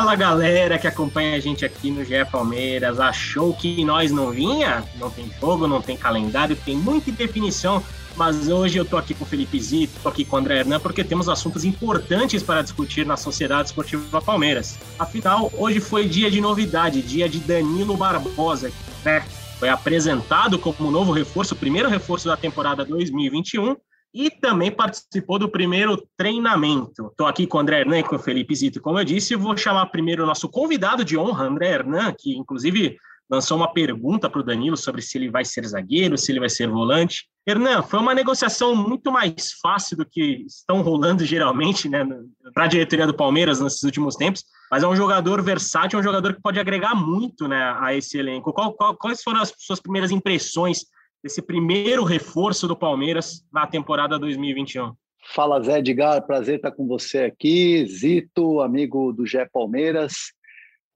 Fala galera que acompanha a gente aqui no GE Palmeiras. Achou que nós não vinha? Não tem jogo, não tem calendário, tem muita indefinição. Mas hoje eu tô aqui com o Felipe Zito, tô aqui com o André Hernan, porque temos assuntos importantes para discutir na Sociedade Esportiva Palmeiras. Afinal, hoje foi dia de novidade, dia de Danilo Barbosa, né? Foi apresentado como novo reforço, o primeiro reforço da temporada 2021 e também participou do primeiro treinamento. Estou aqui com o André Hernan e com o Felipe Zito, como eu disse, vou chamar primeiro o nosso convidado de honra, André Hernan, que inclusive lançou uma pergunta para o Danilo sobre se ele vai ser zagueiro, se ele vai ser volante. Hernan, foi uma negociação muito mais fácil do que estão rolando geralmente né, para a diretoria do Palmeiras nesses últimos tempos, mas é um jogador versátil, é um jogador que pode agregar muito né, a esse elenco. Qual, qual, quais foram as suas primeiras impressões desse primeiro reforço do Palmeiras na temporada 2021. Fala Zé Edgar, prazer estar com você aqui, Zito, amigo do Gé Palmeiras.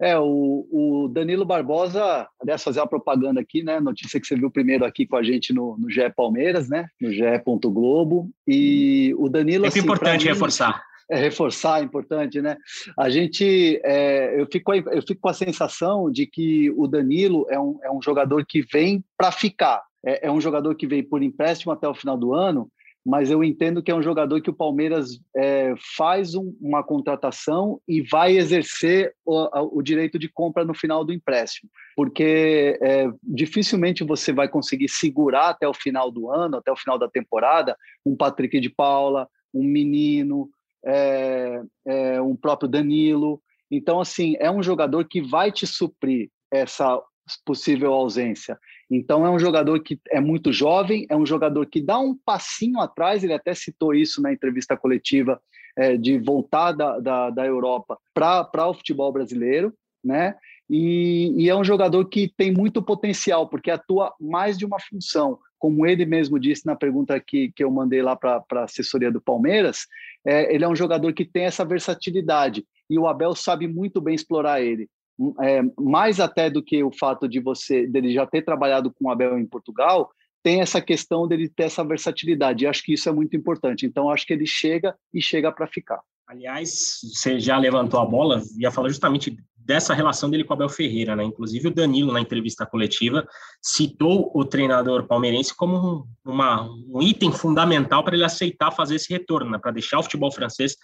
É, o, o, Danilo Barbosa, aliás, fazer uma propaganda aqui, né? Notícia que você viu primeiro aqui com a gente no, no GE Palmeiras, né? No GE. Globo. E o Danilo. É assim, importante mim, reforçar. É reforçar, é importante, né? A gente, é, eu, fico, eu fico com a sensação de que o Danilo é um, é um jogador que vem para ficar é, é um jogador que veio por empréstimo até o final do ano, mas eu entendo que é um jogador que o Palmeiras é, faz um, uma contratação e vai exercer o, o, direito de compra no final do empréstimo, porque é, dificilmente você vai conseguir segurar até o final do ano, até o final da temporada, um Patrick de Paula, um menino, é, é um próprio Danilo. Então, assim, é um jogador que vai te suprir essa possível ausência. Então, é um jogador que é muito jovem, é um jogador que dá um passinho atrás, ele até citou isso na entrevista coletiva, é, de voltar da, da, da Europa para o futebol brasileiro, né? E, e, é um jogador que tem muito potencial, porque atua mais de uma função. Como ele mesmo disse na pergunta que, que eu mandei lá para a assessoria do Palmeiras, é, ele é um jogador que tem essa versatilidade e o Abel sabe muito bem explorar ele é, mais até do que o fato de você dele já ter trabalhado com o Abel em Portugal, tem essa questão dele ter essa versatilidade. E acho que isso é muito importante. Então, acho que ele chega e chega para ficar. Aliás, você já levantou a bola, ia falar justamente dessa relação dele com o Abel Ferreira, né? Inclusive o Danilo, na entrevista coletiva, citou o treinador palmeirense como uma, um item fundamental para ele aceitar fazer esse retorno, né? para deixar o futebol francês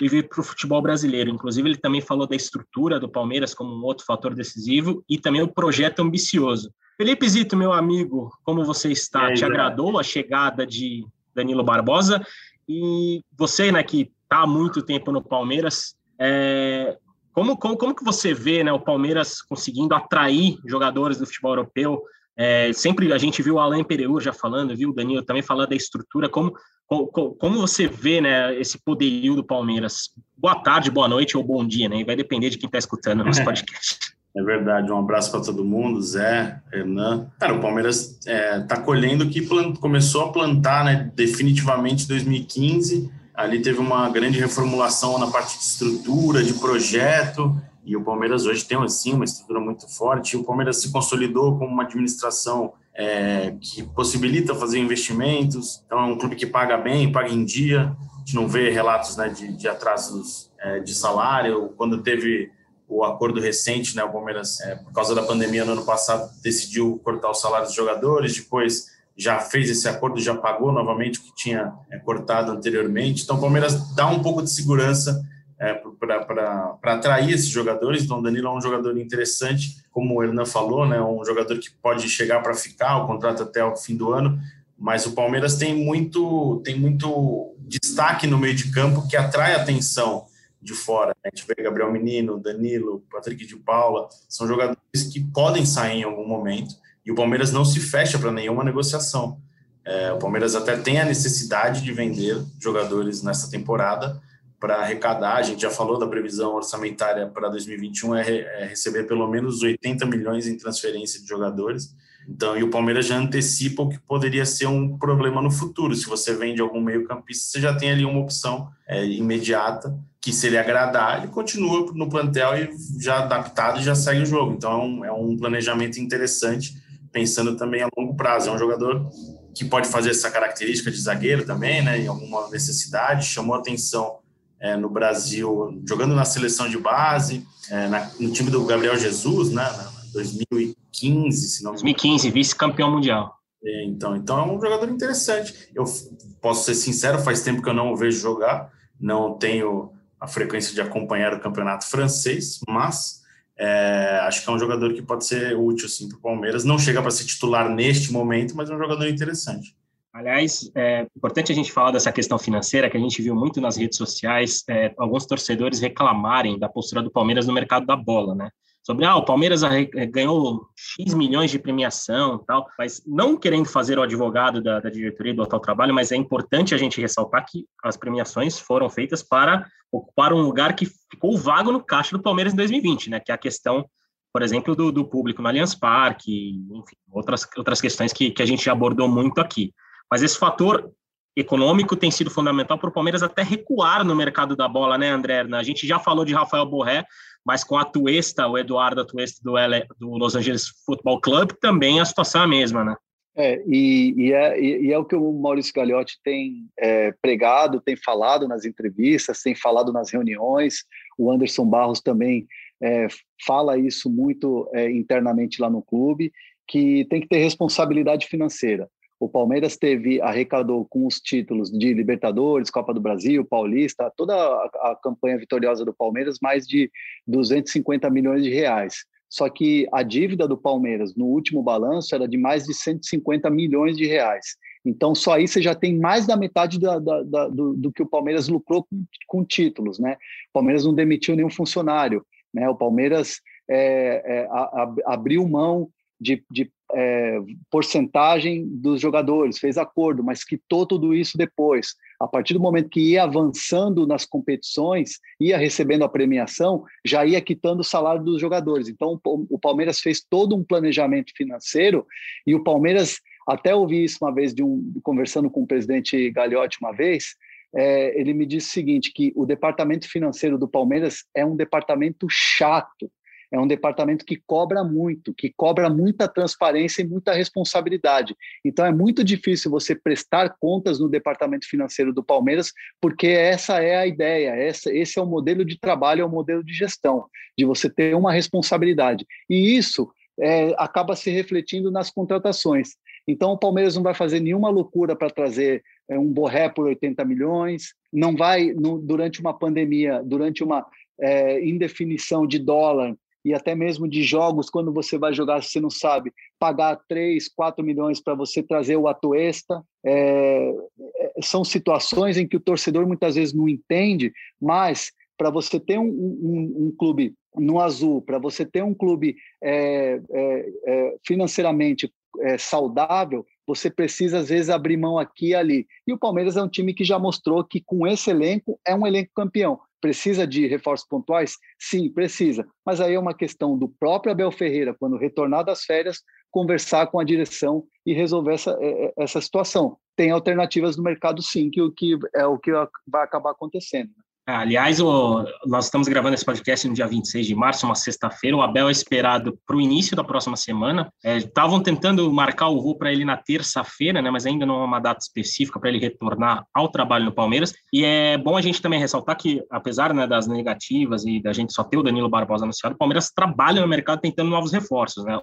e vir para o futebol brasileiro. Inclusive, ele também falou da estrutura do Palmeiras como um outro fator decisivo e também o projeto ambicioso. Felipe Zito, meu amigo, como você está? Aí, Te agradou a chegada de Danilo Barbosa? E você, né, que está há muito tempo no Palmeiras, é, como, como, como que você vê né, o Palmeiras conseguindo atrair jogadores do futebol europeu? É, sempre a gente viu o Alain Pereur já falando, viu o Danilo também falando da estrutura, como, como, como você vê né, esse poderio do Palmeiras? Boa tarde, boa noite ou bom dia, né? Vai depender de quem está escutando o nosso podcast. É verdade, um abraço para todo mundo, Zé, Hernan. Cara, o Palmeiras está é, tá colhendo o que plant, começou a plantar né, definitivamente em 2015. Ali teve uma grande reformulação na parte de estrutura, de projeto, e o Palmeiras hoje tem, assim, uma estrutura muito forte. O Palmeiras se consolidou como uma administração é, que possibilita fazer investimentos. Então, é um clube que paga bem, paga em dia. A gente não vê relatos né, de, de atrasos é, de salário. Quando teve o acordo recente, né, o Palmeiras, é, por causa da pandemia no ano passado, decidiu cortar os salários dos jogadores. Depois já fez esse acordo, já pagou novamente o que tinha é, cortado anteriormente. Então, o Palmeiras dá um pouco de segurança é, para atrair esses jogadores. Então, o Danilo é um jogador interessante, como o Hernan falou, né, um jogador que pode chegar para ficar, o contrato até o fim do ano. Mas o Palmeiras tem muito, tem muito destaque no meio de campo que atrai atenção de fora. A gente vê Gabriel Menino, Danilo, Patrick de Paula, são jogadores que podem sair em algum momento e o Palmeiras não se fecha para nenhuma negociação. É, o Palmeiras até tem a necessidade de vender jogadores nessa temporada para arrecadar. A gente já falou da previsão orçamentária para 2021 é, é receber pelo menos 80 milhões em transferência de jogadores. Então, e o Palmeiras já antecipa o que poderia ser um problema no futuro. Se você vende algum meio-campista, você já tem ali uma opção é, imediata que se ele agradar, ele continua no plantel e já adaptado e já segue o jogo. Então, é é um planejamento interessante, pensando também a longo prazo. É um jogador que pode fazer essa característica de zagueiro também, né, em alguma necessidade, chamou atenção é, no Brasil, jogando na seleção de base, é, na, no time do Gabriel Jesus, né, 2015, se não 2015, vice-campeão mundial. É, então, então é um jogador interessante. Eu posso ser sincero, faz tempo que eu não o vejo jogar, não tenho a frequência de acompanhar o campeonato francês, mas é, acho que é um jogador que pode ser útil sim para o Palmeiras. Não chega para ser titular neste momento, mas é um jogador interessante. Aliás, é importante a gente falar dessa questão financeira que a gente viu muito nas redes sociais, é, alguns torcedores reclamarem da postura do Palmeiras no mercado da bola, né? sobre ah, o Palmeiras ganhou X milhões de premiação tal, mas não querendo fazer o advogado da, da diretoria do Hotel Trabalho, mas é importante a gente ressaltar que as premiações foram feitas para ocupar um lugar que ficou vago no caixa do Palmeiras em 2020, né? Que é a questão, por exemplo, do, do público no Allianz Parque, enfim, outras, outras questões que, que a gente abordou muito aqui. Mas esse fator econômico tem sido fundamental para o Palmeiras até recuar no mercado da bola, né, André? A gente já falou de Rafael Borré, mas com a Tuesta, o Eduardo Tuesta do, L, do Los Angeles Football Club, também a situação é a mesma, né? É, e, e, é, e é o que o Maurício Gagliotti tem é, pregado, tem falado nas entrevistas, tem falado nas reuniões. O Anderson Barros também é, fala isso muito é, internamente lá no clube, que tem que ter responsabilidade financeira. O Palmeiras teve, arrecadou com os títulos de Libertadores, Copa do Brasil, Paulista, toda a, a campanha vitoriosa do Palmeiras, mais de 250 milhões de reais. Só que a dívida do Palmeiras no último balanço era de mais de 150 milhões de reais. Então, só aí você já tem mais da metade da, da, da, do, do, que o Palmeiras lucrou com, com, títulos. Né? O Palmeiras não demitiu nenhum funcionário. Né? O Palmeiras é, é, a, a, abriu mão de, de é, porcentagem dos jogadores, fez acordo, mas quitou tudo isso depois. A partir do momento que ia avançando nas competições, ia recebendo a premiação, já ia quitando o salário dos jogadores. Então, o Palmeiras fez todo um planejamento financeiro e o Palmeiras, até ouvi isso uma vez, de um, conversando com o presidente Gagliotti uma vez, é, ele me disse o seguinte, que o departamento financeiro do Palmeiras é um departamento chato, é um departamento que cobra muito, que cobra muita transparência e muita responsabilidade. Então é muito difícil você prestar contas no departamento financeiro do Palmeiras, porque essa é a ideia, essa, esse é o modelo de trabalho, é o modelo de gestão, de você ter uma responsabilidade. E isso é, acaba se refletindo nas contratações. Então o Palmeiras não vai fazer nenhuma loucura para trazer é, um Borré por 80 milhões, não vai, no, durante uma pandemia, durante uma é, indefinição de dólar, e até mesmo de jogos, quando você vai jogar, você não sabe, pagar 3, 4 milhões para você trazer o Atuesta. É, é, são situações em que o torcedor muitas vezes não entende, mas para você ter um, um, um, clube no azul, para você ter um clube é, é, é financeiramente é, saudável, você precisa às vezes abrir mão aqui e ali. E o Palmeiras é um time que já mostrou que com esse elenco é um elenco campeão. Precisa de reforços pontuais? Sim, precisa. Mas aí é uma questão do próprio Abel Ferreira, quando retornar das férias, conversar com a direção e resolver essa, é, é, essa situação. Tem alternativas no mercado, sim, que, que é o que vai acabar acontecendo. Aliás, o, nós estamos gravando esse podcast no dia 26 de março, uma sexta-feira. O Abel é esperado para o início da próxima semana. Estavam é, tentando marcar o voo para ele na terça-feira, né, mas ainda não é uma data específica para ele retornar ao trabalho no Palmeiras. E é bom a gente também ressaltar que, apesar né, das negativas e da gente só ter o Danilo Barbosa anunciado, o Palmeiras trabalha no mercado tentando novos reforços. Né?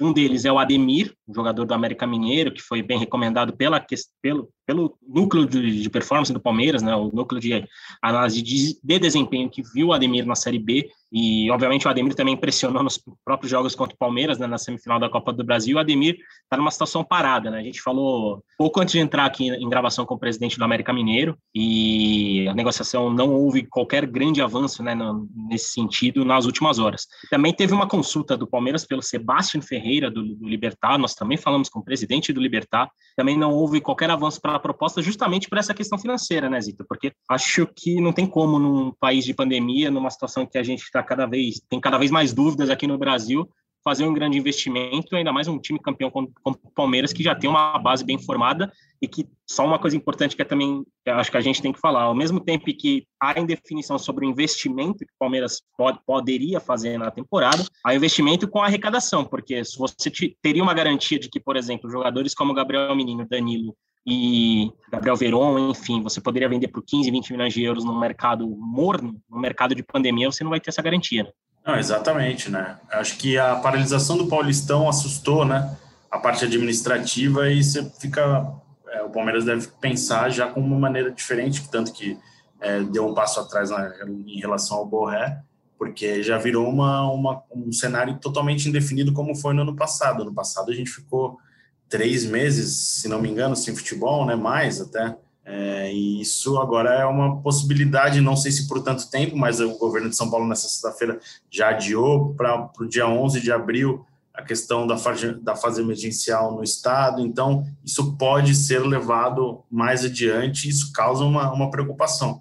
Um deles é o Ademir, jogador do América Mineiro, que foi bem recomendado pela, pelo, pelo núcleo de, de, performance do Palmeiras, né, o núcleo de análise de, de, desempenho que viu o Ademir na Série B E, obviamente, o Ademir também impressionou nos próprios jogos contra o Palmeiras, né, na semifinal da Copa do Brasil. O Ademir está numa situação parada, né? A gente falou pouco antes de entrar aqui em gravação com o presidente do América Mineiro e a negociação não houve qualquer grande avanço né, no, nesse sentido nas últimas horas. Também teve uma consulta do Palmeiras pelo Sebastião Ferreira, do, do Libertar. Nós também falamos com o presidente do Libertar. Também não houve qualquer avanço para a proposta, justamente por essa questão financeira, né, Zito? Porque acho que não tem como, num país de pandemia, numa situação que a gente está cada vez, tem cada vez mais dúvidas aqui no Brasil, fazer um grande investimento, ainda mais um time campeão como o Palmeiras, que já tem uma base bem formada e que só uma coisa importante que é também, acho que a gente tem que falar, ao mesmo tempo que há indefinição sobre o investimento que o Palmeiras pode, poderia fazer na temporada, há investimento com arrecadação, porque se você te, teria uma garantia de que, por exemplo, jogadores como Gabriel Menino, Danilo e Gabriel Veron, enfim, você poderia vender por 15, 20 milhões de euros no mercado morno, no mercado de pandemia, você não vai ter essa garantia. Né? Não, exatamente, né? Acho que a paralisação do Paulistão assustou, né? A parte administrativa e você fica. É, o Palmeiras deve pensar já com uma maneira diferente, tanto que é, deu um passo atrás na, em relação ao Borré, porque já virou uma, uma, um cenário totalmente indefinido como foi no ano passado. No passado a gente ficou três meses, se não me engano, sem futebol, né? Mais até. É, e isso agora é uma possibilidade, não sei se por tanto tempo, mas o governo de São Paulo nessa sexta-feira já adiou para o dia 11 de abril a questão da fase, da fase emergencial no estado, então isso pode ser levado mais adiante, isso causa uma, uma preocupação.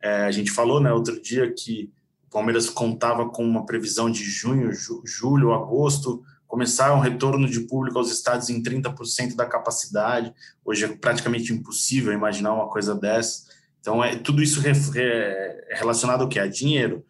É, a gente falou né, outro dia que o Palmeiras contava com uma previsão de junho, ju, julho, agosto, começar um retorno de público aos estádios em 30% da capacidade. Hoje é praticamente impossível imaginar uma coisa dessa. Então, é, tudo isso é relacionado ao que? A dinheiro.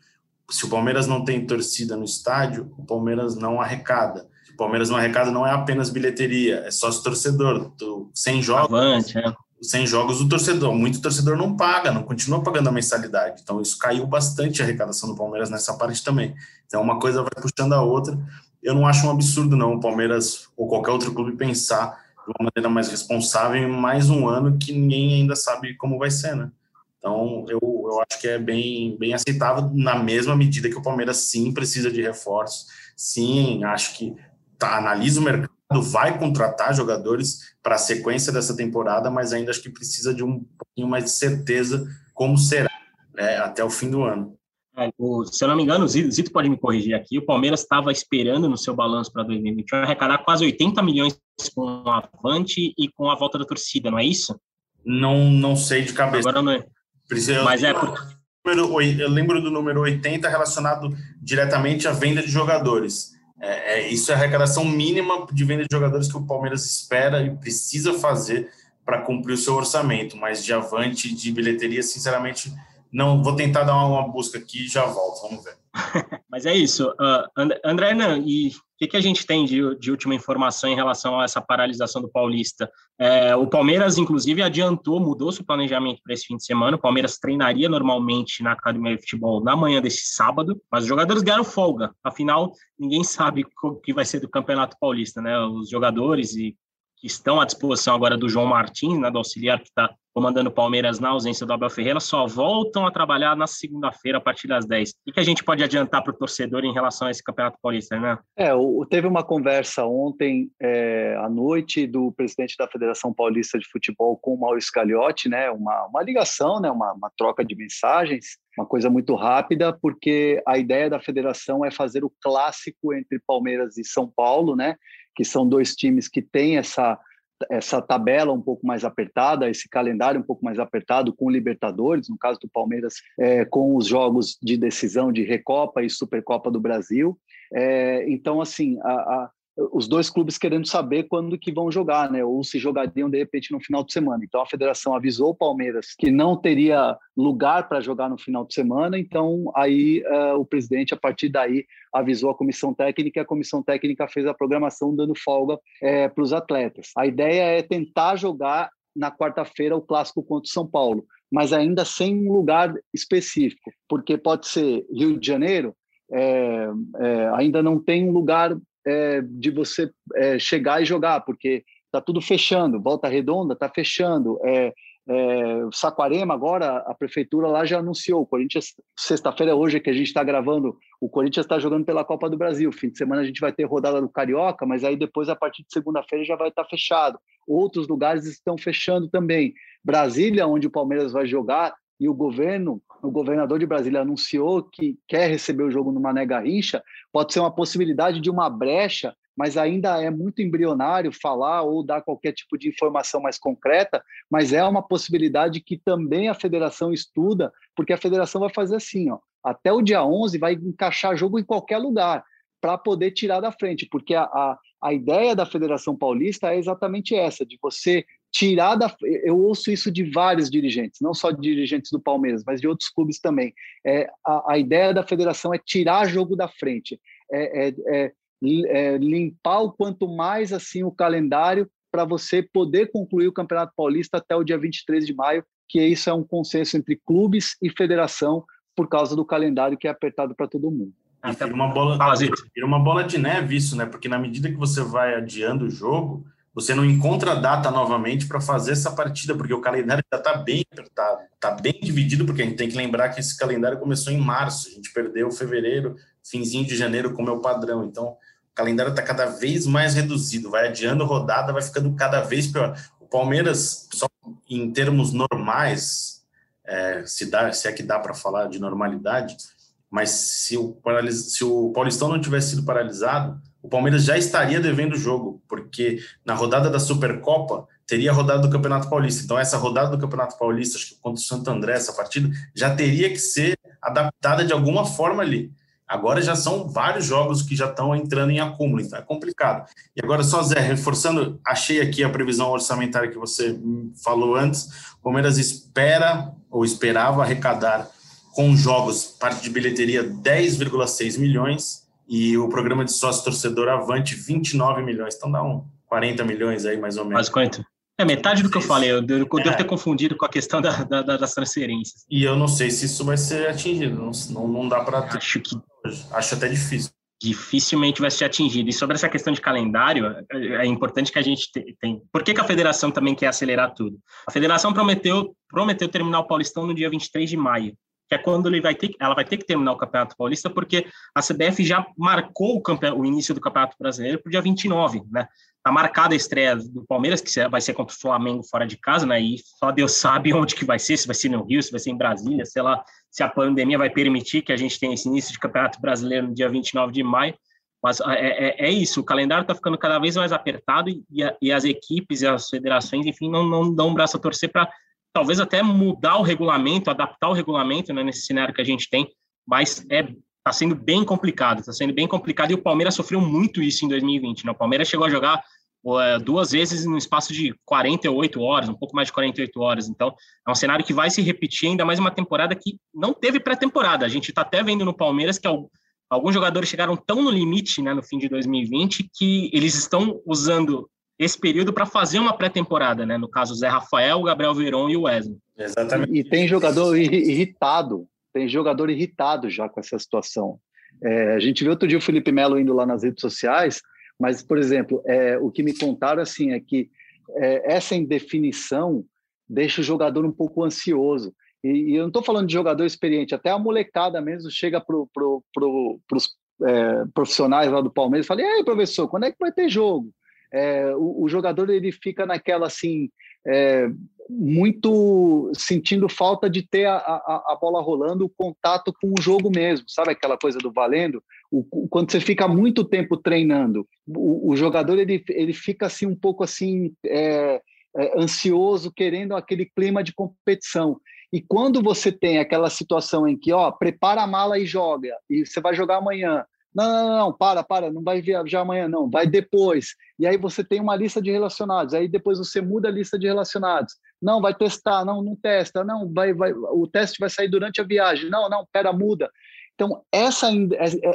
Se o Palmeiras não tem torcida no estádio, o Palmeiras não arrecada. Se o Palmeiras não arrecada, não é apenas bilheteria, é sócio torcedor. Sem jogos, Avante, é. sem jogos o torcedor, muito torcedor não paga, não continua pagando a mensalidade. Então, isso caiu bastante a arrecadação do Palmeiras nessa parte também. Então, uma coisa vai puxando a outra eu não acho um absurdo, não, o Palmeiras ou qualquer outro clube pensar de uma maneira mais responsável em mais um ano que ninguém ainda sabe como vai ser, né? Então, eu, eu acho que é bem, bem aceitável, na mesma medida que o Palmeiras sim precisa de reforços, sim, acho que tá, analisa o mercado, vai contratar jogadores para a sequência dessa temporada, mas ainda acho que precisa de um pouquinho mais de certeza como será né, até o fim do ano. É, o, se eu não me engano, o Zito pode me corrigir aqui, o Palmeiras estava esperando no seu balanço para 2021 arrecadar quase 80 milhões com a Avante e com a volta da torcida, não é isso? Não, não sei de cabeça. Agora não é. Precisa, Mas é porque... Eu lembro do número 80 relacionado diretamente à venda de jogadores. É, é, isso é a arrecadação mínima de venda de jogadores que o Palmeiras espera e precisa fazer para cumprir o seu orçamento. Mas de avante, de bilheteria, sinceramente, não, vou tentar dar uma, busca aqui e já volto, vamos ver. Mas é isso. Uh, André, não, e o que, que, a gente tem de, de, última informação em relação a essa paralisação do Paulista? É, o Palmeiras, inclusive, adiantou, mudou seu planejamento para esse fim de semana. O Palmeiras treinaria normalmente na Academia de Futebol na manhã desse sábado, mas os jogadores ganharam folga. Afinal, ninguém sabe o que vai ser do Campeonato Paulista, né? Os jogadores e que estão à disposição agora do João Martins, né, do auxiliar que está comandando o Palmeiras na ausência do Abel Ferreira, só voltam a trabalhar na segunda-feira a partir das 10. O que a gente pode adiantar para o torcedor em relação a esse Campeonato Paulista, né? É, teve uma conversa ontem é, à noite do presidente da Federação Paulista de Futebol com o Maurício Gagliotti, né? Uma, uma ligação, né? Uma, uma troca de mensagens, uma coisa muito rápida, porque a ideia da federação é fazer o clássico entre Palmeiras e São Paulo, né? Que são dois times que têm essa essa tabela um pouco mais apertada, esse calendário um pouco mais apertado com Libertadores, no caso do Palmeiras, é, com os jogos de decisão de Recopa e Supercopa do Brasil. É, então, assim, a, a, os dois clubes querendo saber quando que vão jogar, né? Ou se jogariam de repente no final de semana. Então a federação avisou o Palmeiras que não teria lugar para jogar no final de semana. Então aí uh, o presidente a partir daí avisou a comissão técnica. E a comissão técnica fez a programação dando folga é, para os atletas. A ideia é tentar jogar na quarta-feira o clássico contra o São Paulo, mas ainda sem um lugar específico, porque pode ser Rio de Janeiro. É, é, ainda não tem um lugar é, de você é, chegar e jogar, porque está tudo fechando, Volta Redonda está fechando, é, É, Saquarema, agora, a prefeitura lá já anunciou. O Corinthians, sexta-feira, hoje que a gente está gravando, o Corinthians está jogando pela Copa do Brasil. Fim de semana a gente vai ter rodada do Carioca, mas aí depois, a partir de segunda-feira, já vai estar tá fechado. Outros lugares estão fechando também. Brasília, onde o Palmeiras vai jogar, e o governo, o governador de Brasília anunciou que quer receber o jogo no Mané Garrincha, pode ser uma possibilidade de uma brecha mas ainda é muito embrionário falar ou dar qualquer tipo de informação mais concreta, mas é uma possibilidade que também a federação estuda, porque a federação vai fazer assim, ó, até o dia 11 vai encaixar jogo em qualquer lugar, para poder tirar da frente, porque a, a, a ideia da Federação Paulista é exatamente essa, de você tirar da. Eu ouço isso de vários dirigentes, não só de dirigentes do Palmeiras, mas de outros clubes também. É, a, a ideia da federação é tirar jogo da frente, é, é, é é, limpar o quanto mais assim o calendário para você poder concluir o Campeonato Paulista até o dia 23 de maio, que isso é um consenso entre clubes e federação por causa do calendário que é apertado para todo mundo. Vira uma bola, vira uma bola de neve isso, né? Porque na medida que você vai adiando o jogo, você não encontra data novamente para fazer essa partida, porque o calendário já está bem apertado, está bem dividido, porque a gente tem que lembrar que esse calendário começou em março, a gente perdeu fevereiro, finzinho de janeiro como é o padrão. Então, o calendário está cada vez mais reduzido, vai adiando rodada, vai ficando cada vez pior. O Palmeiras, só em termos normais, é, se, dá, se é que dá para falar de normalidade, mas se o, se o Paulistão não tivesse sido paralisado, o Palmeiras já estaria devendo o jogo, porque na rodada da Supercopa teria a rodada do Campeonato Paulista. Então, essa rodada do Campeonato Paulista, acho que contra o Santo André, essa partida, já teria que ser adaptada de alguma forma ali. Agora já são vários jogos que já estão entrando em acúmulo, então é complicado. E agora, só Zé, reforçando, achei aqui a previsão orçamentária que você falou antes. O Palmeiras espera ou esperava arrecadar com jogos, parte de bilheteria, 10,6 milhões e o programa de sócio torcedor Avante, 29 milhões. Então dá um 40 milhões aí, mais ou menos. Mais quanto? É metade do que eu falei, eu devo, é. ter confundido com a questão da, da, das transferências. E eu não sei se isso vai ser atingido, não, não dá para. Acho que. Acho até difícil. Dificilmente vai ser atingido. E sobre essa questão de calendário, é importante que a gente tem. Por que, que a federação também quer acelerar tudo? A federação prometeu, prometeu terminar o Paulistão no dia 23 de maio que é quando ele vai ter, ela vai ter que terminar o Campeonato Paulista, porque a CBF já marcou o, o início do Campeonato Brasileiro para o dia 29, né? Tá marcada a estreia do Palmeiras, que vai ser contra o Flamengo fora de casa, né? E só Deus sabe onde que vai ser, se vai ser no Rio, se vai ser em Brasília, sei lá, se a pandemia vai permitir que a gente tenha esse início de Campeonato Brasileiro no dia 29 de maio. Mas é, é, é isso, o calendário está ficando cada vez mais apertado e, a, e, as equipes e as federações, enfim, não, não dão um braço a torcer para talvez até mudar o regulamento, adaptar o regulamento né, nesse cenário que a gente tem, mas é está sendo bem complicado, está sendo bem complicado e o Palmeiras sofreu muito isso em 2020. Né? O Palmeiras chegou a jogar uh, duas vezes no espaço de 48 horas, um pouco mais de 48 horas. Então, é um cenário que vai se repetir, ainda mais uma temporada que não teve pré-temporada. A gente está até vendo no Palmeiras que alguns jogadores chegaram tão no limite né, no fim de 2020 que eles estão usando esse período para fazer uma pré-temporada, né? No caso, o Zé Rafael, o Gabriel Veron e o Wesley. Exatamente. E tem jogador irritado, tem jogador irritado já com essa situação. É, a gente viu outro dia o Felipe Melo indo lá nas redes sociais, mas, por exemplo, é, o que me contaram assim é que é, essa indefinição deixa o jogador um pouco ansioso. E, e eu não estou falando de jogador experiente, até a molecada mesmo chega para pro, pro, os é, profissionais lá do Palmeiras e fala: e aí, professor, quando é que vai ter jogo? É, o, o, jogador ele fica naquela assim é, muito sentindo falta de ter a, a, a, bola rolando, o contato com o jogo mesmo, sabe aquela coisa do valendo? O, quando você fica muito tempo treinando, o, o, jogador ele, ele fica assim um pouco assim é, é ansioso, querendo aquele clima de competição. E quando você tem aquela situação em que, ó, prepara a mala e joga, e você vai jogar amanhã, não, não, não, para, para, não vai viajar amanhã, não, vai depois. E aí você tem uma lista de relacionados, aí depois você muda a lista de relacionados. Não, vai testar, não, não testa, não, vai, vai, o teste vai sair durante a viagem. Não, não, pera, muda. Então, essa,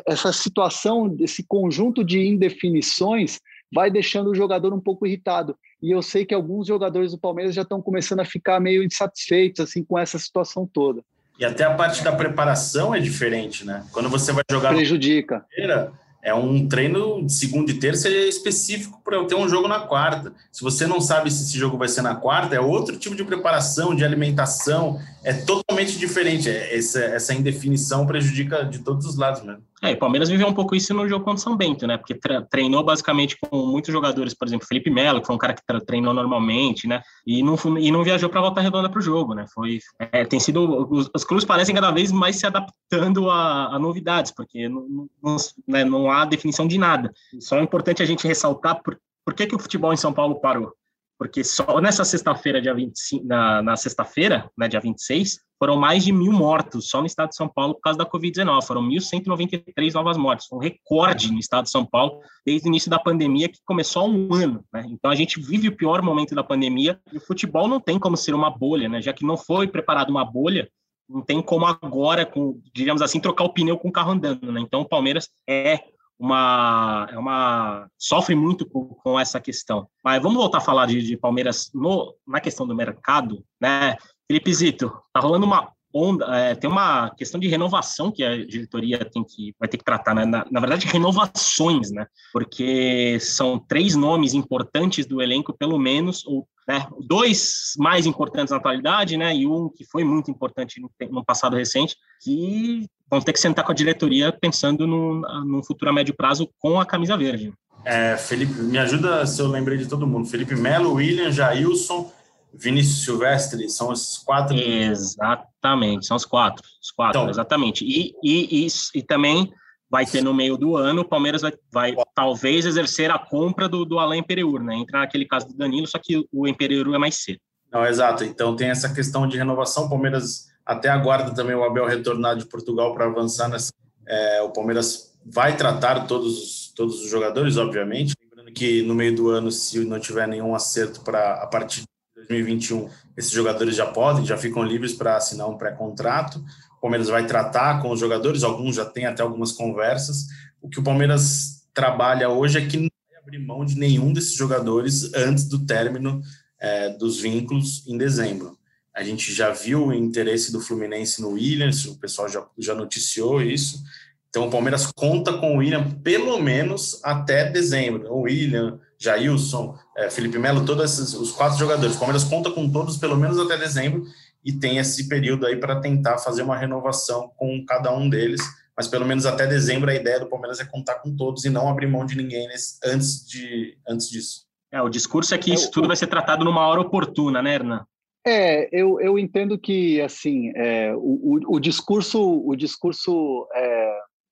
essa situação, esse conjunto de indefinições vai deixando o jogador um pouco irritado. E eu sei que alguns jogadores do Palmeiras já estão começando a ficar meio insatisfeitos assim com essa situação toda. E até a parte da preparação é diferente, né? Quando você vai jogar prejudica. Feira, é um treino de segunda e terça específico para eu ter um jogo na quarta. Se você não sabe se esse jogo vai ser na quarta, é outro tipo de preparação, de alimentação, é totalmente diferente. É, essa, essa indefinição prejudica de todos os lados mesmo. É, o Palmeiras viveu um pouco isso no jogo contra o São Bento, né? Porque treinou basicamente com muitos jogadores, por exemplo, Felipe Melo, que foi um cara que treinou normalmente, né? E não, e não viajou para volta redonda para o jogo, né? Foi, é, tem sido. Os, os, clubes parecem cada vez mais se adaptando a, a novidades, porque não, não, né, não, há definição de nada. Só é importante a gente ressaltar por, por que, que o futebol em São Paulo parou porque só nessa sexta-feira, dia 25, na, na sexta-feira, né, dia 26, foram mais de mil mortos só no estado de São Paulo por causa da Covid-19. Foram 1.193 novas mortes, um recorde no estado de São Paulo desde o início da pandemia, que começou há um ano. Né? Então a gente vive o pior momento da pandemia e o futebol não tem como ser uma bolha, né? já que não foi preparado uma bolha. Não tem como agora, com, digamos assim, trocar o pneu com o carro andando. Né? Então o Palmeiras é uma, é uma sofre muito com, com, essa questão. Mas vamos voltar a falar de, de, Palmeiras no, na questão do mercado, né? Felipe Zito, tá rolando uma onda, é, tem uma questão de renovação que a diretoria tem que vai ter que tratar, né? na, na verdade renovações, né? Porque são três nomes importantes do elenco, pelo menos, ou né? Dois mais importantes na atualidade, né? E um que foi muito importante no, no passado recente, que vão ter que sentar com a diretoria pensando no futuro a médio prazo com a camisa verde. É, Felipe, me ajuda se eu lembrei de todo mundo. Felipe Melo, William, Jailson, Vinícius Silvestre, são os quatro. Exatamente, são os quatro. Os quatro, então, exatamente. E, e, e, e também vai ter no meio do ano, o Palmeiras vai, vai talvez exercer a compra do, do Alain Pereur, né? Entrar naquele caso do Danilo, só que o Pereur é mais cedo. Não, exato. Então tem essa questão de renovação. O Palmeiras até aguarda também o Abel retornar de Portugal para avançar nessa. É, o Palmeiras vai tratar todos, todos os jogadores, obviamente. Lembrando que no meio do ano, se não tiver nenhum acerto para a partir de 2021, esses jogadores já podem, já ficam livres para assinar um pré-contrato. O Palmeiras vai tratar com os jogadores, alguns já têm até algumas conversas. O que o Palmeiras trabalha hoje é que não vai abrir mão de nenhum desses jogadores antes do término é, dos vínculos em dezembro. A gente já viu o interesse do Fluminense no Williams, o pessoal já, já noticiou isso. Então o Palmeiras conta com o William pelo menos até dezembro. O William, Jailson, é, Felipe Melo, todos esses, os quatro jogadores. O Palmeiras conta com todos pelo menos até dezembro e tem esse período aí para tentar fazer uma renovação com cada um deles. Mas pelo menos até dezembro a ideia do Palmeiras é contar com todos e não abrir mão de ninguém nesse, antes, de, antes disso. É, o discurso é que isso tudo vai ser tratado numa hora oportuna, né, Hernan? É, eu, eu entendo que assim é, o, o, o, discurso o discurso é,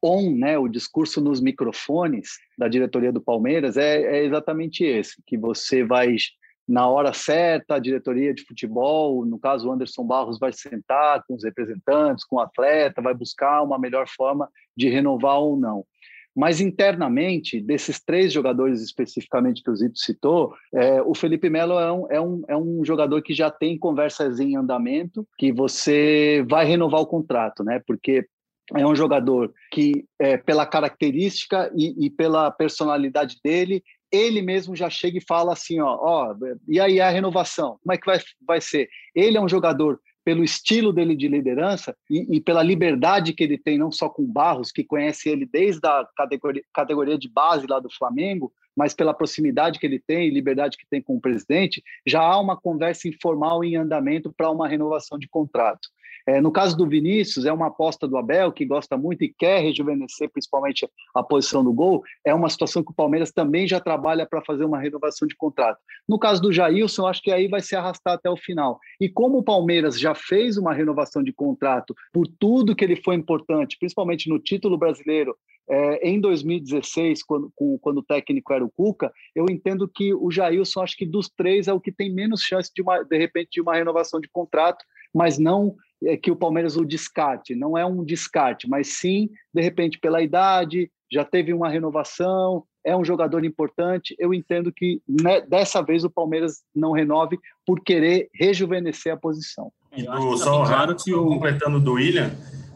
on, né, o discurso nos microfones da diretoria do Palmeiras é, é exatamente esse, que você vai na hora certa, a diretoria de futebol, no caso o Anderson Barros, vai sentar com os representantes, com o atleta, vai buscar uma melhor forma de renovar ou não. Mas internamente, desses três jogadores especificamente que o Zito citou, é, o Felipe Melo é um, é, um, é um jogador que já tem conversas em andamento, que você vai renovar o contrato, né? Porque é um jogador que, é, pela característica e, e, pela personalidade dele, ele mesmo já chega e fala assim, ó, ó, e aí a renovação, como é que vai, vai ser? Ele é um jogador pelo estilo dele de liderança e, e, pela liberdade que ele tem, não só com Barros, que conhece ele desde a categoria, categoria de base lá do Flamengo, mas pela proximidade que ele tem e liberdade que tem com o presidente, já há uma conversa informal em andamento para uma renovação de contrato. É, no caso do Vinícius, é uma aposta do Abel, que gosta muito e quer rejuvenescer principalmente a posição do gol. É uma situação que o Palmeiras também já trabalha para fazer uma renovação de contrato. No caso do Jailson, acho que aí vai se arrastar até o final. E como o Palmeiras já fez uma renovação de contrato por tudo que ele foi importante, principalmente no título brasileiro, é, em 2016, quando, quando o técnico era o Cuca, eu entendo que o Jailson, acho que dos três, é o que tem menos chance de, uma, de repente, de uma renovação de contrato, mas não que o Palmeiras o descarte, não é um descarte, mas sim, de repente, pela idade, já teve uma renovação, é um jogador importante. Eu entendo que né, dessa vez o Palmeiras não renove por querer rejuvenescer a posição. E do, tá só claro que o... completando do William,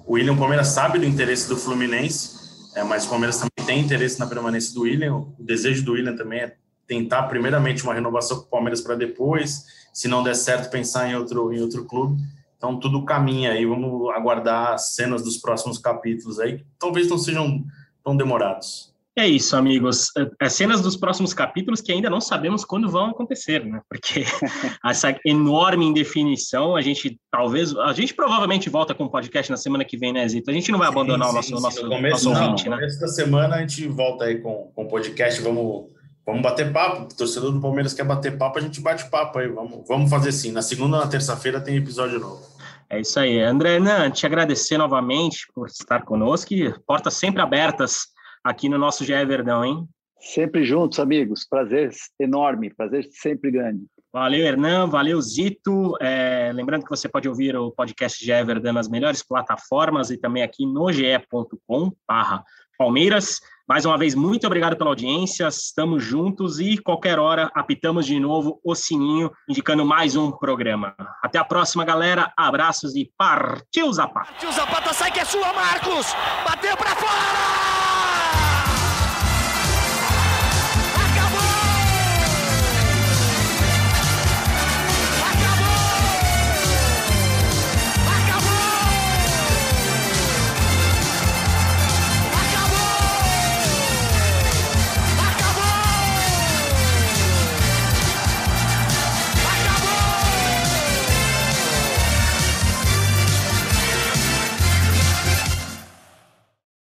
o William o Palmeiras sabe do interesse do Fluminense, é, mas o Palmeiras também tem interesse na permanência do William. O desejo do William também é tentar primeiramente uma renovação com o Palmeiras para depois, se não der certo, pensar em outro, em outro clube. Então tudo caminha aí, vamos aguardar as cenas dos próximos capítulos aí, que talvez não sejam tão demorados. É isso, amigos. As é, cenas dos próximos capítulos que ainda não sabemos quando vão acontecer, né? Porque essa enorme indefinição, a gente talvez, a gente provavelmente volta com o podcast na semana que vem, né, Zito? A gente não vai abandonar sim, o nosso, sim, nosso, no começo, nosso não, ouvinte, no né? começo da semana a gente volta aí com, com o podcast, vamos, vamos bater papo. O torcedor do Palmeiras quer bater papo, a gente bate papo aí. Vamos, vamos fazer assim. Na segunda ou na terça-feira tem episódio novo. É isso aí. André Nan, te agradecer novamente por estar conosco e portas sempre abertas aqui no nosso GE Verdão, hein? Sempre juntos, amigos. Prazer enorme, prazer sempre grande. Valeu, Hernan, valeu, Zito. É, lembrando que você pode ouvir o podcast GE Verdão nas melhores plataformas e também aqui no ge.com Palmeiras. Mais uma vez, muito obrigado pela audiência, estamos juntos e qualquer hora apitamos de novo o sininho, indicando mais um programa. Até a próxima, galera. Abraços e partiu Zapata. Partiu Zapata, sai que é sua, Marcos! Bateu para fora!